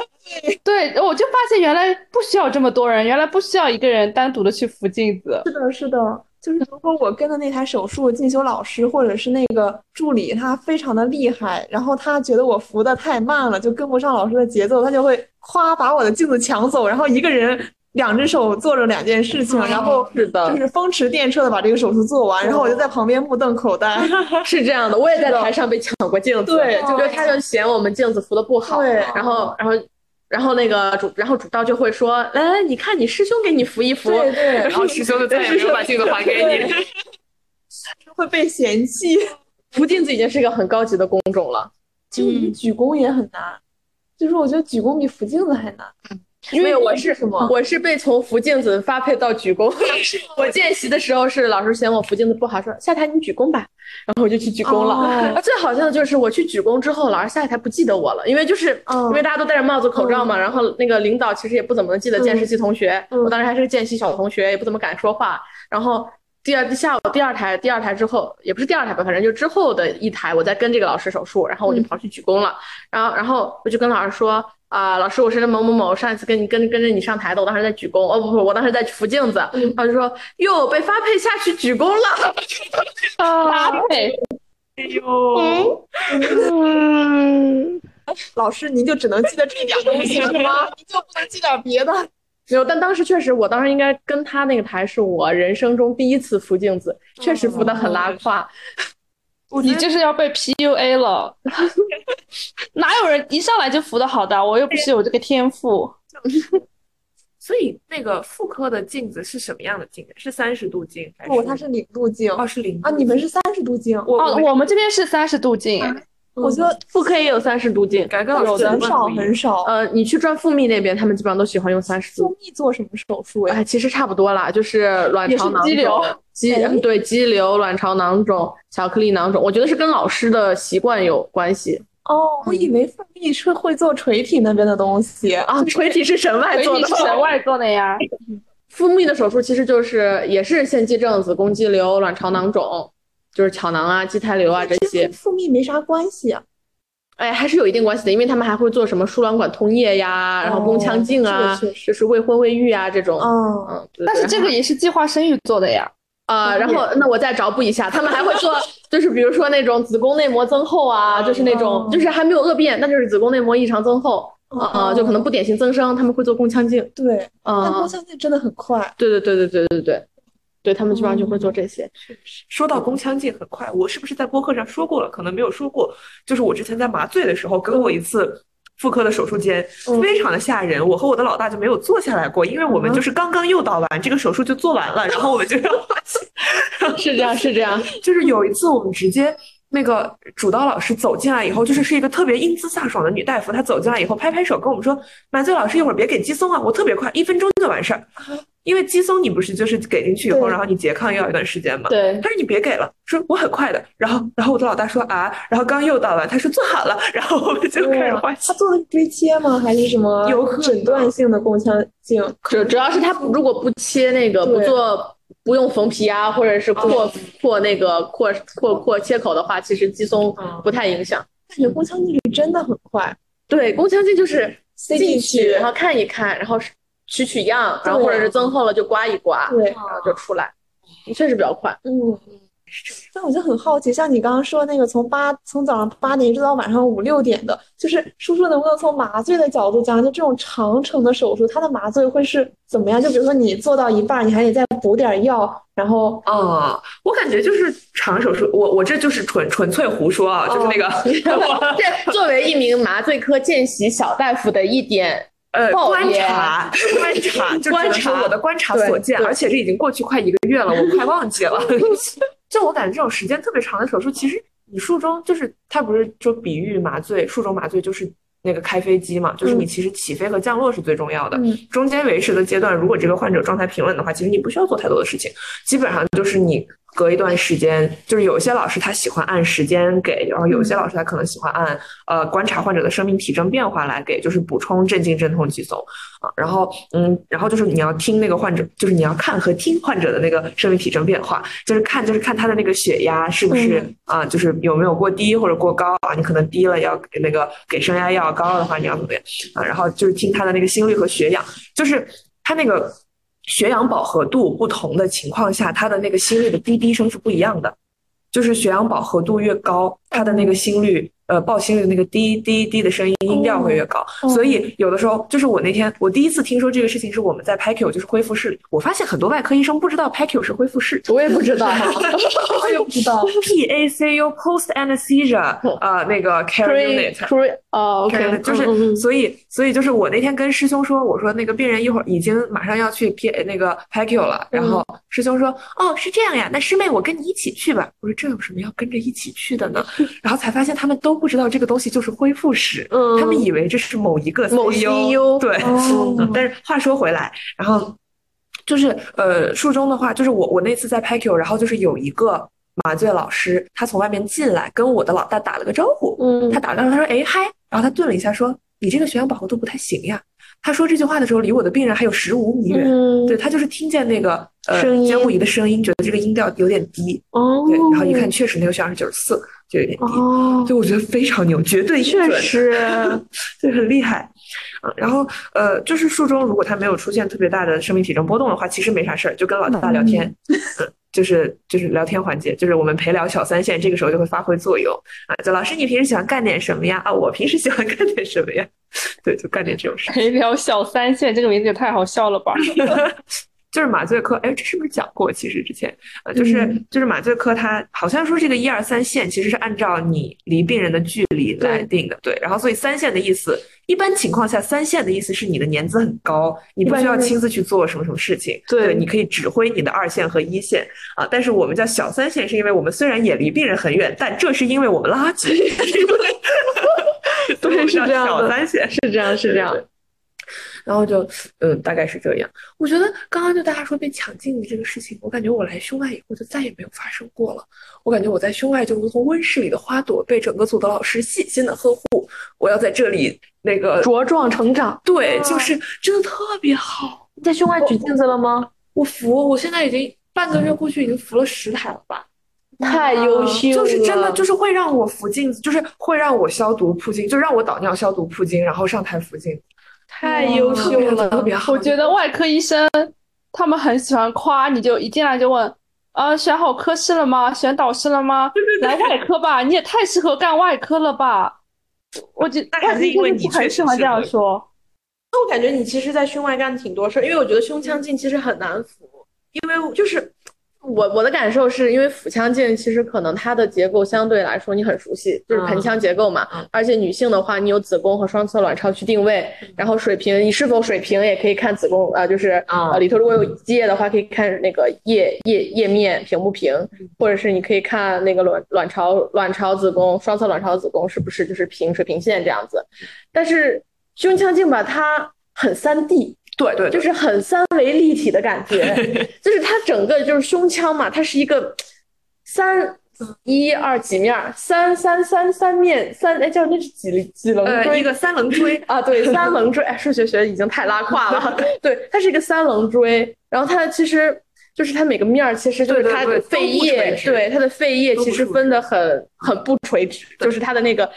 [laughs] 对，我就发现原来不需要这么多人，原来不需要一个人单独的去扶镜子。是的，是的，就是如果我跟的那台手术进修老师或者是那个助理，他非常的厉害，然后他觉得我扶的太慢了，就跟不上老师的节奏，他就会夸把我的镜子抢走，然后一个人。两只手做着两件事情，然后是的，就是风驰电掣的把这个手术做完，然后我就在旁边目瞪口呆。[laughs] 是这样的，我也在台上被抢过镜子，对，就他就嫌我们镜子扶的不好，对，然后然后然后那个主，然后主刀就会说，来来，你看你师兄给你扶一扶，对对，[laughs] 然后师兄就再也没有把镜子还给你，[laughs] 会被嫌弃。扶镜子已经是一个很高级的工种了，就举弓也很难，就是我觉得举弓比扶镜子还难。因为我是什么？我是被从扶镜子发配到举弓。[laughs] 我见习的时候是老师嫌我扶镜子不好，说下台你举弓吧，然后我就去举弓了。最好笑的就是我去举弓之后，老师下一台不记得我了，因为就是因为大家都戴着帽子口罩嘛，然后那个领导其实也不怎么能记得见习同学。我当时还是个见习小同学，也不怎么敢说话。然后第二下午第二台第二台之后，也不是第二台吧，反正就之后的一台，我在跟这个老师手术，然后我就跑去举弓了。然后然后我就跟老师说。啊，老师，我是那某某某，上一次跟你跟跟着你上台的，我当时在举躬，哦不不，我当时在扶镜子，他就说哟，被发配下去举躬了，发配，哎呦，老师您就只能记得这点东西了吗？您就不能记点别的？没有，但当时确实，我当时应该跟他那个台是我人生中第一次扶镜子，确实扶的很拉胯。你这是要被 PUA 了，[laughs] 哪有人一上来就扶的好的？我又不是有这个天赋。所以那个妇科的镜子是什么样的镜？是三十度镜？不，它是零度镜。哦，是零啊，你们是三十度镜。哦，我们这边是三十度镜。我觉得妇科也有三十度镜，有很少很少。呃，你去转腹密那边，他们基本上都喜欢用三十度。腹密做什么手术呀？哎，其实差不多啦，就是卵巢囊肿、肌对肌瘤、卵巢囊肿、巧克力囊肿。我觉得是跟老师的习惯有关系。哦，我以为腹密是会做垂体那边的东西啊，垂体是神外做的，神外做的呀。[laughs] 腹密的手术其实就是也是腺肌症、子宫肌瘤、卵巢囊肿。就是巧囊啊、畸胎瘤啊这些，腹密没啥关系啊。哎，还是有一定关系的，因为他们还会做什么输卵管通液呀，然后宫腔镜啊，就是未婚未育啊这种。嗯嗯，但是这个也是计划生育做的呀。啊，然后那我再找补一下，他们还会做，[laughs] 就是比如说那种子宫内膜增厚啊，就是那种就是还没有恶变，那就是子宫内膜异常增厚啊，就可能不典型增生，他们会做宫腔镜。对，啊，但宫腔镜真的很快。对对对对对对对。对他们基本上就会做这些。说到宫腔镜很快，我是不是在播客上说过了？可能没有说过。就是我之前在麻醉的时候跟我一次妇科的手术间，非常的吓人。我和我的老大就没有坐下来过，因为我们就是刚刚诱导完这个手术就做完了，然后我们就要是这样是这样。[laughs] 就是有一次我们直接那个主刀老师走进来以后，就是是一个特别英姿飒爽的女大夫，她走进来以后拍拍手跟我们说：“麻醉老师一会儿别给肌松啊，我特别快，一分钟就完事儿。”因为肌松你不是就是给进去以后，然后你拮抗要一段时间嘛？对。但是你别给了，说我很快的。然后，然后我的老大说啊，然后刚诱导完，他说做好了，然后我们就开始换。他做的是锥切吗？还是什么？有诊断性的宫腔镜。主主要是他如果不切那个，不做不用缝皮啊，或者是扩扩那个扩扩扩切口的话，其实肌松不太影响。感觉宫腔镜是真的很快。对，宫腔镜就是塞进去，然后看一看，然后。取取样，然后或者是增厚了就刮一刮，对，然后就出来，确实比较快。嗯，但我就很好奇，像你刚刚说那个从八从早上八点一直到晚上五六点的，就是叔叔能不能从麻醉的角度讲，就这种长程的手术，它的麻醉会是怎么样？就比如说你做到一半，你还得再补点药，然后啊，我感觉就是长手术，我我这就是纯纯粹胡说啊，就是那个，[laughs] 这作为一名麻醉科见习小大夫的一点。呃，观察，[laughs] 观察，就观察我的观察所见，而且这已经过去快一个月了，我快忘记了。[laughs] 就我感觉这种时间特别长的手术，其实你术中就是它不是就比喻麻醉，术中麻醉就是那个开飞机嘛，就是你其实起飞和降落是最重要的，嗯。中间维持的阶段，如果这个患者状态平稳的话，其实你不需要做太多的事情，基本上就是你隔一段时间，就是有些老师他喜欢按时间给，然后有些老师他可能喜欢按呃观察患者的生命体征变化来给，就是补充镇静、镇痛、激素啊，然后嗯，然后就是你要听那个患者，就是你要看和听患者的那个生命体征变化，就是看就是看他的那个血压是不是啊，就是有没有过低或者过高啊，你可能低了要给那个给升压药，高了的话你要怎么样？啊，然后就是听他的那个心率和血氧，就是他那个血氧饱和度不同的情况下，它的那个心率的滴滴声是不一样的。就是血氧饱和度越高，他的那个心率，呃，报心率的那个滴滴滴的声音音调会越高。所以有的时候，就是我那天我第一次听说这个事情，是我们在 PACU 就是恢复室里，我发现很多外科医生不知道 PACU 是恢复室。[laughs] 我也不知道，我也不知道。PACU Post Anesthesia 呃那个 Care Unit。哦，OK，就是，所以，所以就是我那天跟师兄说，我说那个病人一会儿已经马上要去 P 那个 PACU 了，然后师兄说，哦，是这样呀，那师妹我跟你一起去吧。我说这有什么要跟着一起去的呢？然后才发现他们都不知道这个东西就是恢复室，嗯他们以为这是某一个某 CEO，CEO 对，但是话说回来，然后就是呃，术中的话，就是我我那次在 PACU，然后就是有一个麻醉老师，他从外面进来跟我的老大打了个招呼，嗯他打了个招呼，他说哎嗨，然后他顿了一下说你这个血氧饱和度不太行呀。他说这句话的时候，离我的病人还有十五米远，嗯，对他就是听见那个呃监护仪的声音，觉得这个音调有点低，哦，对，然后一看确实那个血氧是九十四，就有点低，哦，所以我觉得非常牛，绝对确实，[laughs] 对，很厉害。嗯，然后呃，就是术中如果他没有出现特别大的生命体征波动的话，其实没啥事儿，就跟老大聊天，嗯，就是就是聊天环节，就是我们陪聊小三线，这个时候就会发挥作用啊。就老师，你平时喜欢干点什么呀？啊，我平时喜欢干点什么呀？[laughs] 对，就干点这种事。陪聊小三线这个名字也太好笑了吧？[laughs] 就是麻醉科，哎，这是不是讲过？其实之前，呃，就是、嗯就是麻醉科，它好像说这个一二三线其实是按照你离病人的距离来定的，对。然后所以三线的意思，一般情况下三线的意思是你的年资很高，你不需要亲自去做什么什么事情，对你可以指挥你的二线和一线啊。但是我们叫小三线，是因为我们虽然也离病人很远，但这是因为我们垃圾，[laughs] [laughs] 所以我们叫是这样的小三线。是这样，是这样对。然后就嗯，大概是这样。我觉得刚刚就大家说被抢镜子这个事情，我感觉我来胸外以后就再也没有发生过了。我感觉我在胸外就如同温室里的花朵，被整个组的老师细心的呵护。我要在这里那个茁壮成长。对，就是真的特别好。你在胸外举镜子了吗？我服，我现在已经半个月过去，已经服了十台了吧。太优秀了，就是真的，就是会让我扶镜子，就是会让我消毒铺巾，就让我导尿消毒铺巾，然后上台服镜子。太优秀了。别好。我觉得外科医生他们很喜欢夸，你就一进来就问，啊，选好科室了吗？选导师了吗？来外科吧，你也太适合干外科了吧？我觉那还是因为你很喜欢这样说。那我感觉你其实，在胸外干的挺多事儿，因为我觉得胸腔镜其实很难服，因为就是我我的感受是因为腹腔镜其实可能它的结构相对来说你很熟悉，就是盆腔结构嘛，嗯。而且女性的话，你有子宫和双侧卵巢去定位，然后水平你是否水平也可以看子宫，呃，就是啊呃里头如果有积液的话，可以看那个液液液面平不平，或者是你可以看那个卵卵巢卵巢子宫双侧卵巢子宫是不是就是平水平线这样子，但是胸腔镜吧，它很三 D，对对，就是很三维立体的感觉，[laughs] 就是它整个就是胸腔嘛，它是一个三一二几面儿，三三三三面三哎叫那是几几棱呃，锥一个三棱锥，[laughs] 啊，对，三棱锥，哎，数学学的已经太拉胯了。[laughs] 对，它是一个三棱锥，然后它其实就是它每个面儿其实就是它的肺叶，对，它的肺叶其实分的很很不垂直，就是它的那个，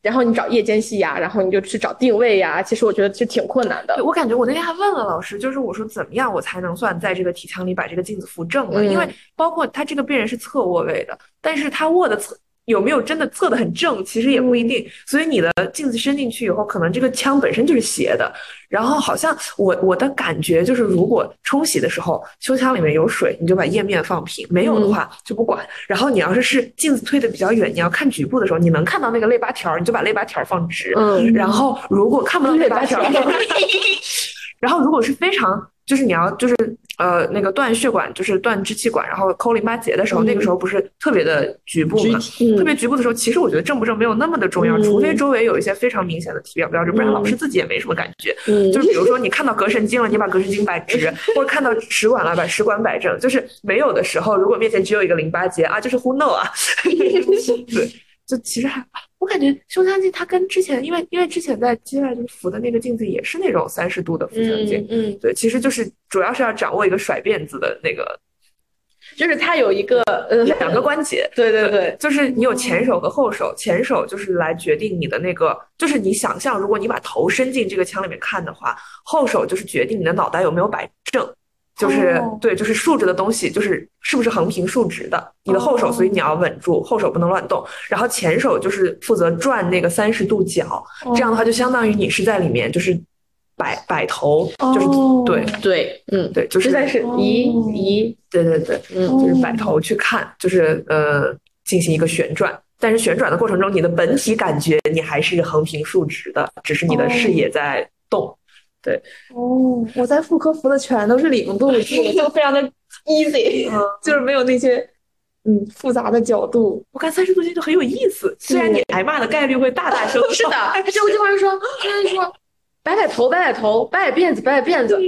然后你找夜间戏呀，然后你就去找定位呀，其实我觉得是挺困难的对。我感觉我那天还问了老师，就是我说怎么样我才能算在这个体腔里把这个镜子扶正了？嗯因为包括他这个病人是侧卧位的，但是他卧的侧有没有真的测的很正，其实也不一定。所以你的镜子伸进去以后，可能这个腔本身就是斜的。然后好像我我的感觉就是，如果冲洗的时候胸腔里面有水，你就把液面放平；没有的话就不管。然后你要是是镜子推的比较远，你要看局部的时候，你能看到那个肋八条，你就把肋八条放直。嗯然后如果看不到肋八条，[laughs] 然后如果是非常就是你要就是呃那个断血管，就是断支气管，然后抠淋巴结的时候，那个时候不是特别的局部嘛？特别局部的时候，其实我觉得正不正没有那么的重要，除非周围有一些非常明显的体表标志，不然老师自己也没什么感觉。就是比如说你看到膈神经了，你把膈神经摆直，或者看到食管了，把食管摆正。就是没有的时候，如果面前只有一个淋巴结啊，就是 who know 啊？[laughs] 对。就其实还，我感觉胸腔镜它跟之前，因为因为之前在机外就是扶的那个镜子也是那种三十度的腹腔镜，嗯，对，其实就是主要是要掌握一个甩辫子的那个，就是它有一个呃两个关节，对对对，就是你有前手和后手，前手就是来决定你的那个，就是你想象如果你把头伸进这个腔里面看的话，后手就是决定你的脑袋有没有摆正。就是对，就是竖着的东西，就是是不是横平竖直的？你的后手，所以你要稳住，后手不能乱动。然后前手就是负责转那个三十度角，这样的话就相当于你是在里面，就是摆摆头，就是对对，嗯对，就是在是移移，对对对，嗯，就是摆头去看，就是呃进行一个旋转。但是旋转的过程中，你的本体感觉你还是横平竖直的，只是你的视野在动。对哦，我在妇科服的全都是零度，就非常的 easy，[laughs] 就是没有那些嗯复杂的角度。我看三十度镜就很有意思，虽然你挨骂的概率会大大升。是的，他就会经常说，经常说摆摆头，摆摆头，摆摆辫子，摆摆辫子。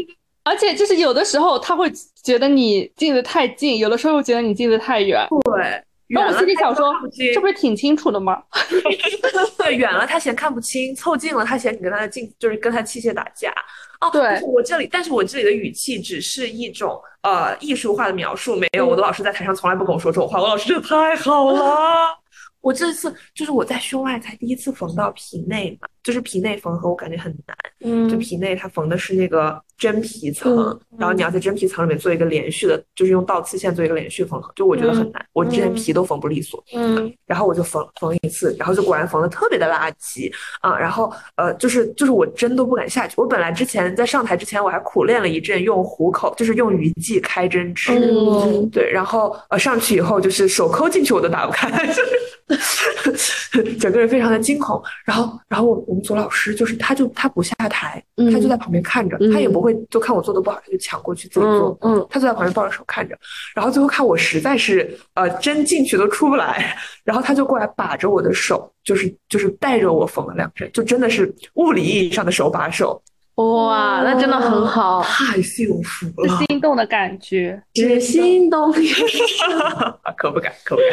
而且就是有的时候他会觉得你近的太近，有的时候又觉得你近的太远。对。那我心里想说，这不是挺清楚的吗？[laughs] 对，远了他嫌看不清，凑近了他嫌你跟他的近就是跟他器械打架。哦，对我这里，但是我这里的语气只是一种呃艺术化的描述，没有我的老师在台上从来不跟我说这种话，我老师真的太好了。我这次就是我在胸外才第一次缝到皮内嘛，就是皮内缝合，我感觉很难。嗯，就皮内它缝的是那个真皮层，然后你要在真皮层里面做一个连续的，就是用倒刺线做一个连续缝合，就我觉得很难，我之前皮都缝不利索。嗯，然后我就缝缝一次，然后就果然缝的特别的垃圾啊。然后呃，就是就是我针都不敢下去。我本来之前在上台之前我还苦练了一阵，用虎口，就是用鱼际开针吃。嗯，对，然后呃上去以后就是手抠进去我都打不开。[laughs] [laughs] 整个人非常的惊恐，然后，然后我我们组老师就是，他就他不下台，他就在旁边看着，他也不会就看我做的不好，他就抢过去自己做，嗯，他就在旁边抱着手看着，然后最后看我实在是呃针进去都出不来，[laughs] 然后他就过来把着我的手，就是就是带着我缝了两针，就真的是物理意义上的手把手，哇，那真的很好，太幸福了，心动的感觉，是心动，[laughs] 可不敢，可不敢。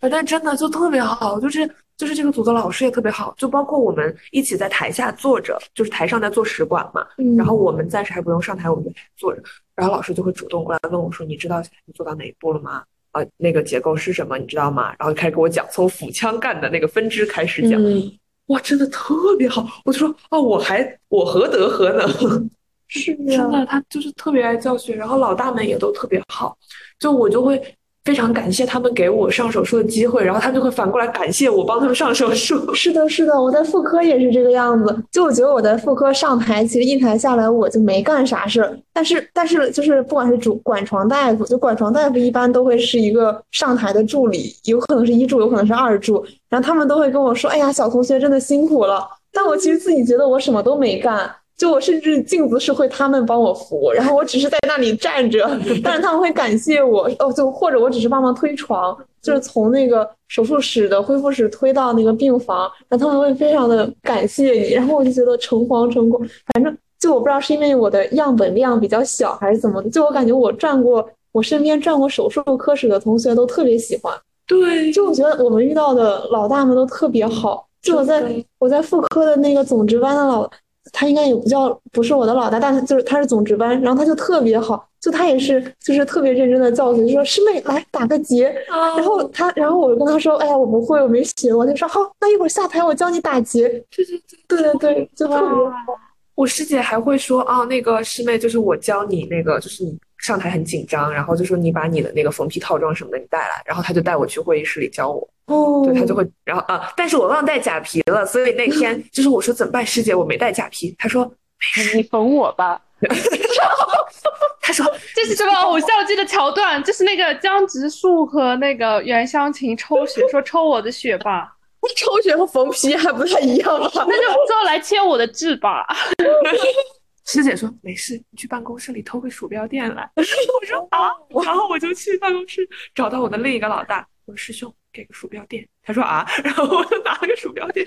但真的就特别好，就是就是这个组的老师也特别好，就包括我们一起在台下坐着，就是台上在做使馆嘛，然后我们暂时还不用上台，我们就坐着，然后老师就会主动过来问我说：“你知道你做到哪一步了吗？啊，那个结构是什么？你知道吗？”然后开始给我讲，从腹腔干的那个分支开始讲，哇，真的特别好，我就说哦，我还我何德何能？是真的，他就是特别爱教学，然后老大们也都特别好，就我就会。非常感谢他们给我上手术的机会，然后他们就会反过来感谢我帮他们上手术。是的，是的，我在妇科也是这个样子。就我觉得我在妇科上台，其实一台下来我就没干啥事儿。但是，但是就是不管是主管床大夫，就管床大夫一般都会是一个上台的助理，有可能是一助，有可能是二助。然后他们都会跟我说：“哎呀，小同学真的辛苦了。”但我其实自己觉得我什么都没干。就我甚至镜子是会他们帮我扶，[laughs] 然后我只是在那里站着，[laughs] 但是他们会感谢我哦，就或者我只是帮忙推床，就是从那个手术室的恢复室推到那个病房，然后他们会非常的感谢你，然后我就觉得诚惶诚恐，反正就我不知道是因为我的样本量比较小还是怎么的，就我感觉我转过我身边转过手术科室的同学都特别喜欢，对，就我觉得我们遇到的老大们都特别好，就我在我在妇科的那个总值班的老。他应该也不叫不是我的老大，但是就是他是总值班，然后他就特别好，就他也是就是特别认真的教学，就说师妹来打个结，然后他然后我就跟他说，哎呀我不会，我没学，我就说好，那一会儿下台我教你打结，[laughs] 对对对对对对，就特别好。我师姐还会说啊，那个师妹就是我教你那个，就是你上台很紧张，然后就说你把你的那个缝皮套装什么的你带来，然后他就带我去会议室里教我。哦，对他就会，然后啊，但是我忘带假皮了，所以那天 [laughs] 就是我说怎么办，师姐我没带假皮，他说没事，你缝我吧。他说 [laughs] 这是什么偶像剧的桥段？就是那个江直树和那个袁湘琴抽血，说抽我的血吧。[laughs] 抽血和缝皮还不太一样吧？那就说来切我的痣吧。师姐说没事，你去办公室里偷个鼠标垫来。[laughs] 我说啊，然后我就去办公室找到我的另一个老大，我说师兄给个鼠标垫。他说啊，[laughs] 然后我就拿了个鼠标垫。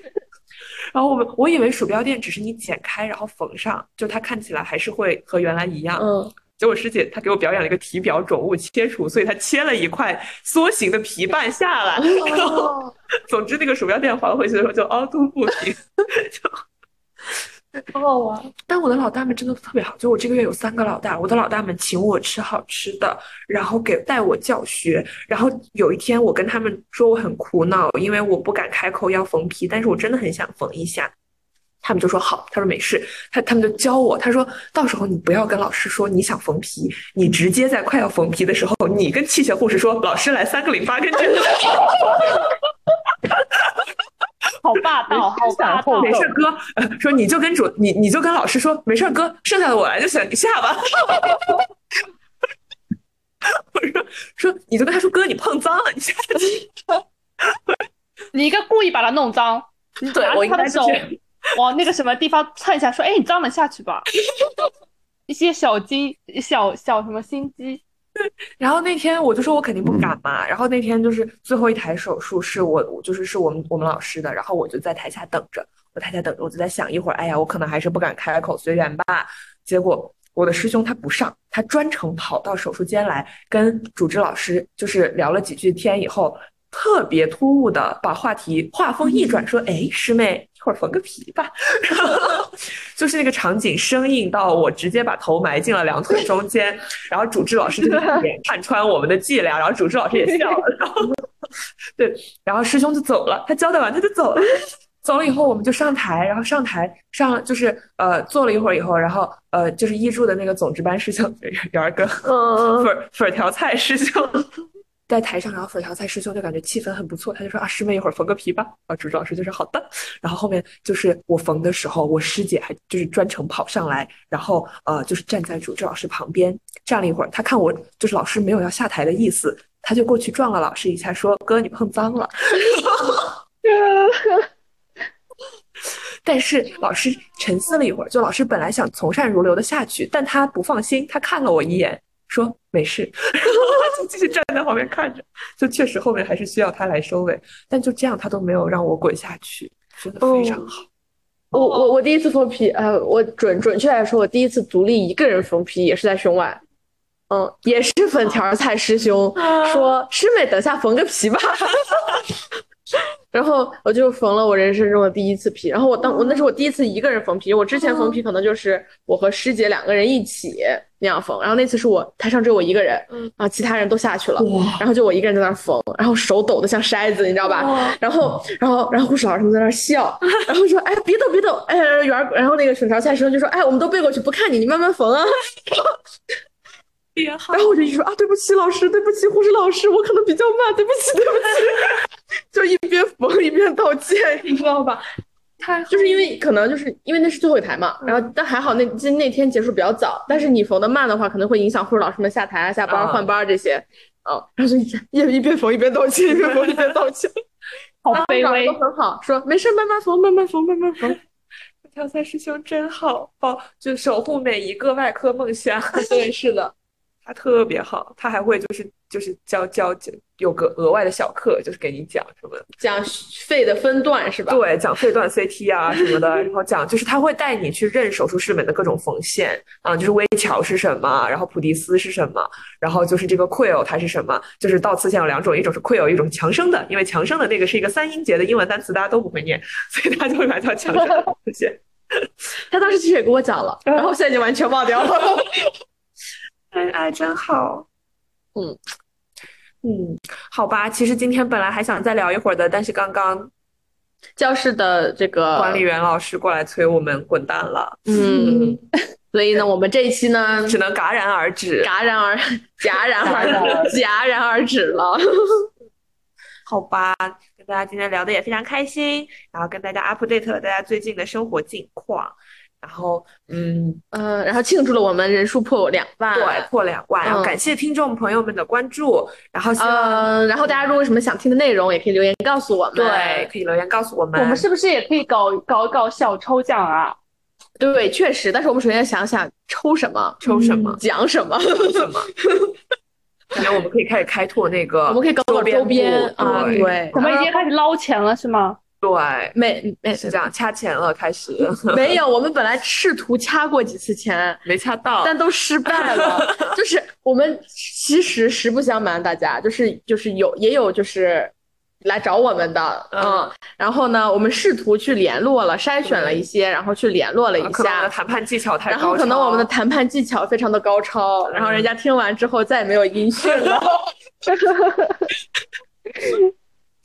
然后我们我以为鼠标垫只是你剪开然后缝上，就它看起来还是会和原来一样。嗯，结果师姐她给我表演了一个体表肿物切除，所以她切了一块梭形的皮瓣下来。然后，[laughs] 总之那个鼠标垫还回去的时候就凹凸不平，就。好好玩，但我的老大们真的特别好，就我这个月有三个老大，我的老大们请我吃好吃的，然后给带我教学，然后有一天我跟他们说我很苦恼，因为我不敢开口要缝皮，但是我真的很想缝一下，他们就说好，他说没事，他他们就教我，他说到时候你不要跟老师说你想缝皮，你直接在快要缝皮的时候，你跟器械护士说老师来三个零八根针。[laughs] 好霸道，好霸道！没事，哥，说你就跟主你你就跟老师说没事，哥，剩下的我来就行，你下吧。[laughs] 我说说你就跟他说，哥，你碰脏了，你下去。[laughs] 你应该故意把它弄脏，你对我他的手往那个什么地方蹭一下，说，哎，你脏了下去吧。[laughs] 一些小机小小什么心机。对，然后那天我就说，我肯定不敢嘛。然后那天就是最后一台手术，是我，就是是我们我们老师的。然后我就在台下等着，我台下等着，我就在想，一会儿，哎呀，我可能还是不敢开口，随缘吧。结果我的师兄他不上，他专程跑到手术间来跟主治老师就是聊了几句天以后。特别突兀的把话题话锋一转，说：“哎，师妹，一会儿缝个皮吧。[laughs] ”就是那个场景生硬到我直接把头埋进了两腿中间，然后主治老师就看穿我们的伎俩，然后主治老师也笑了，然后 [laughs] 对，然后师兄就走了，他交代完他就走了，走了以后我们就上台，然后上台上就是呃坐了一会儿以后，然后呃就是医助的那个总值班师兄圆儿哥，粉粉条菜师兄。在台上，然后粉条菜师兄就感觉气氛很不错，他就说啊，师妹一会儿缝个皮吧。然后主治老师就说好的。然后后面就是我缝的时候，我师姐还就是专程跑上来，然后呃就是站在主治老师旁边站了一会儿。他看我就是老师没有要下台的意思，他就过去撞了老师一下，说哥你碰脏了。[laughs] 但是老师沉思了一会儿，就老师本来想从善如流的下去，但他不放心，他看了我一眼。说没事，然 [laughs] 后就继续站在旁边看着。就确实后面还是需要他来收尾，但就这样他都没有让我滚下去，真的非常好。我我我第一次缝皮，呃，我准准确来说，我第一次独立一个人缝皮也是在胸外，嗯，也是粉条菜师兄说师妹等下缝个皮吧。[laughs] 然后我就缝了我人生中的第一次皮，然后我当我那是我第一次一个人缝皮，我之前缝皮可能就是我和师姐两个人一起那样缝，然后那次是我台上只有我一个人，然后其他人都下去了，然后就我一个人在那缝，然后手抖得像筛子，你知道吧？然后然后然后护士老师们在那笑，[laughs] 然后说哎别抖别抖，哎圆儿，然后那个薯条菜师兄就说哎我们都背过去不看你，你慢慢缝啊。[laughs] [laughs] 然后我就一说啊，对不起老师，对不起护士老师，我可能比较慢，对不起，对不起，[laughs] 就一边缝一边道歉，你知道吧？他就是因为可能就是因为那是最后一台嘛，然后但还好那今那天结束比较早，但是你缝的慢的话，可能会影响护士老师们下台啊、下班换班这些，哦，然后就一一边缝一边道歉，一边缝一边道歉，[laughs] 好卑微，都很好，说没事，慢慢缝，慢慢缝，慢慢缝。调赛师兄真好，保就守护每一个外科梦想。对，是的。他特别好，他还会就是就是教教教有个额外的小课，就是给你讲什么讲肺的分段是吧？对，讲肺段 CT 啊什么的，然后讲就是他会带你去认手术室里面的各种缝线啊，就是微桥是什么，然后普迪斯是什么，然后就是这个 quill 它是什么，就是倒刺线有两种，一种是 quill，一种强生的，因为强生的那个是一个三音节的英文单词，大家都不会念，所以他就会把它叫强生的线。[laughs] 他当时其实也跟我讲了，然后现在已经完全忘掉了。[laughs] 哎哎，真好，嗯嗯，好吧。其实今天本来还想再聊一会儿的，但是刚刚教室的这个管理员老师过来催我们滚蛋了，嗯，[laughs] 所以呢，我们这一期呢 [laughs] 只能戛然而止，戛然而 [laughs] 戛然而戛然而止了。好吧，跟大家今天聊的也非常开心，然后跟大家 update 了大家最近的生活近况。然后，嗯呃，然后庆祝了我们人数破两万，对，破两万。然后感谢听众朋友们的关注。然后，嗯，然后大家如果有什么想听的内容，也可以留言告诉我们。对，可以留言告诉我们。我们是不是也可以搞搞搞小抽奖啊？对，确实。但是我们首先想想抽什么，抽什么，奖什么，什么。可能我们可以开始开拓那个，我们可以搞搞周边啊，对，我们已经开始捞钱了，是吗？对，没没是这样，掐钱了，开始 [laughs] 没有。我们本来试图掐过几次钱，[laughs] 没掐到，但都失败了。就是我们其实实不相瞒大家，就是就是有也有就是来找我们的，嗯，然后呢，我们试图去联络了，筛选了一些，然后去联络了一下，谈判技巧太，然后可能我们的谈判技巧非常的高超，然后人家听完之后再也没有音讯了。[laughs]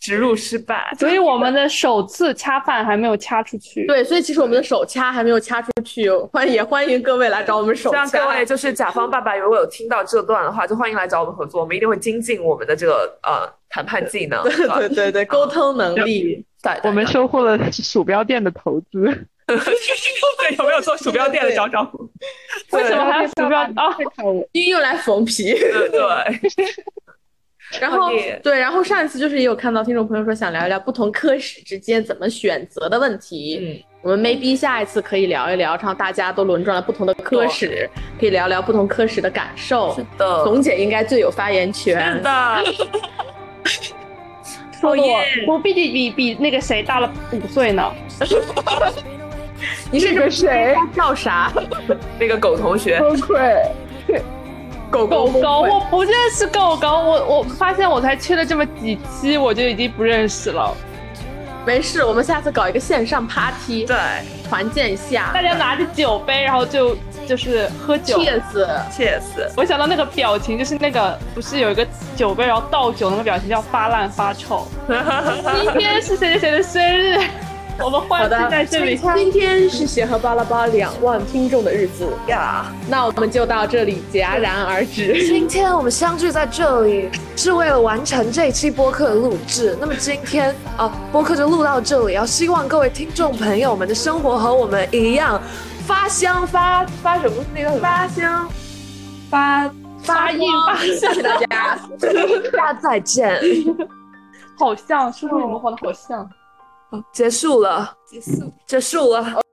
植入失败，所以我们的首次掐饭还没有掐出去。对，所以其实我们的手掐还没有掐出去。欢也欢迎各位来找我们手掐。各位就是甲方爸爸，如果有听到这段的话，就欢迎来找我们合作，我们一定会精进我们的这个呃谈判技能。对对对对，沟通能力。我们收获了鼠标垫的投资。对，有没有做鼠标垫的找找我？为什么还要鼠标啊？因为用来缝皮。对。然后对，然后上一次就是也有看到听众朋友说想聊一聊不同科室之间怎么选择的问题。嗯，我们 maybe 下一次可以聊一聊，让大家都轮转了不同的科室，可以聊聊不同科室的感受。是的，总姐应该最有发言权。是的。说我我毕竟比比那个谁大了五岁呢。[laughs] 你是个谁？叫啥？[laughs] 那个狗同学。崩溃。[laughs] 狗狗狗，我不认识狗狗，我我发现我才去了这么几期，我就已经不认识了。没事，我们下次搞一个线上 party，对，团建一下，大家拿着酒杯，然后就就是喝酒。，cheers，cheers！我想到那个表情，就是那个不是有一个酒杯，然后倒酒那个表情叫发烂发臭。[laughs] 今天是谁谁谁的生日？我们欢庆在这里。今天是协和巴拉巴两万听众的日子呀，那我们就到这里戛然而止。今天我们相聚在这里，是为了完成这一期播客的录制。那么今天啊，播客就录到这里。要希望各位听众朋友们的生活和我们一样，发香发发什么？那个发香发发硬发。谢谢大家，大家再见。好像，是不是你们画的好像？结束了，结束，结束了。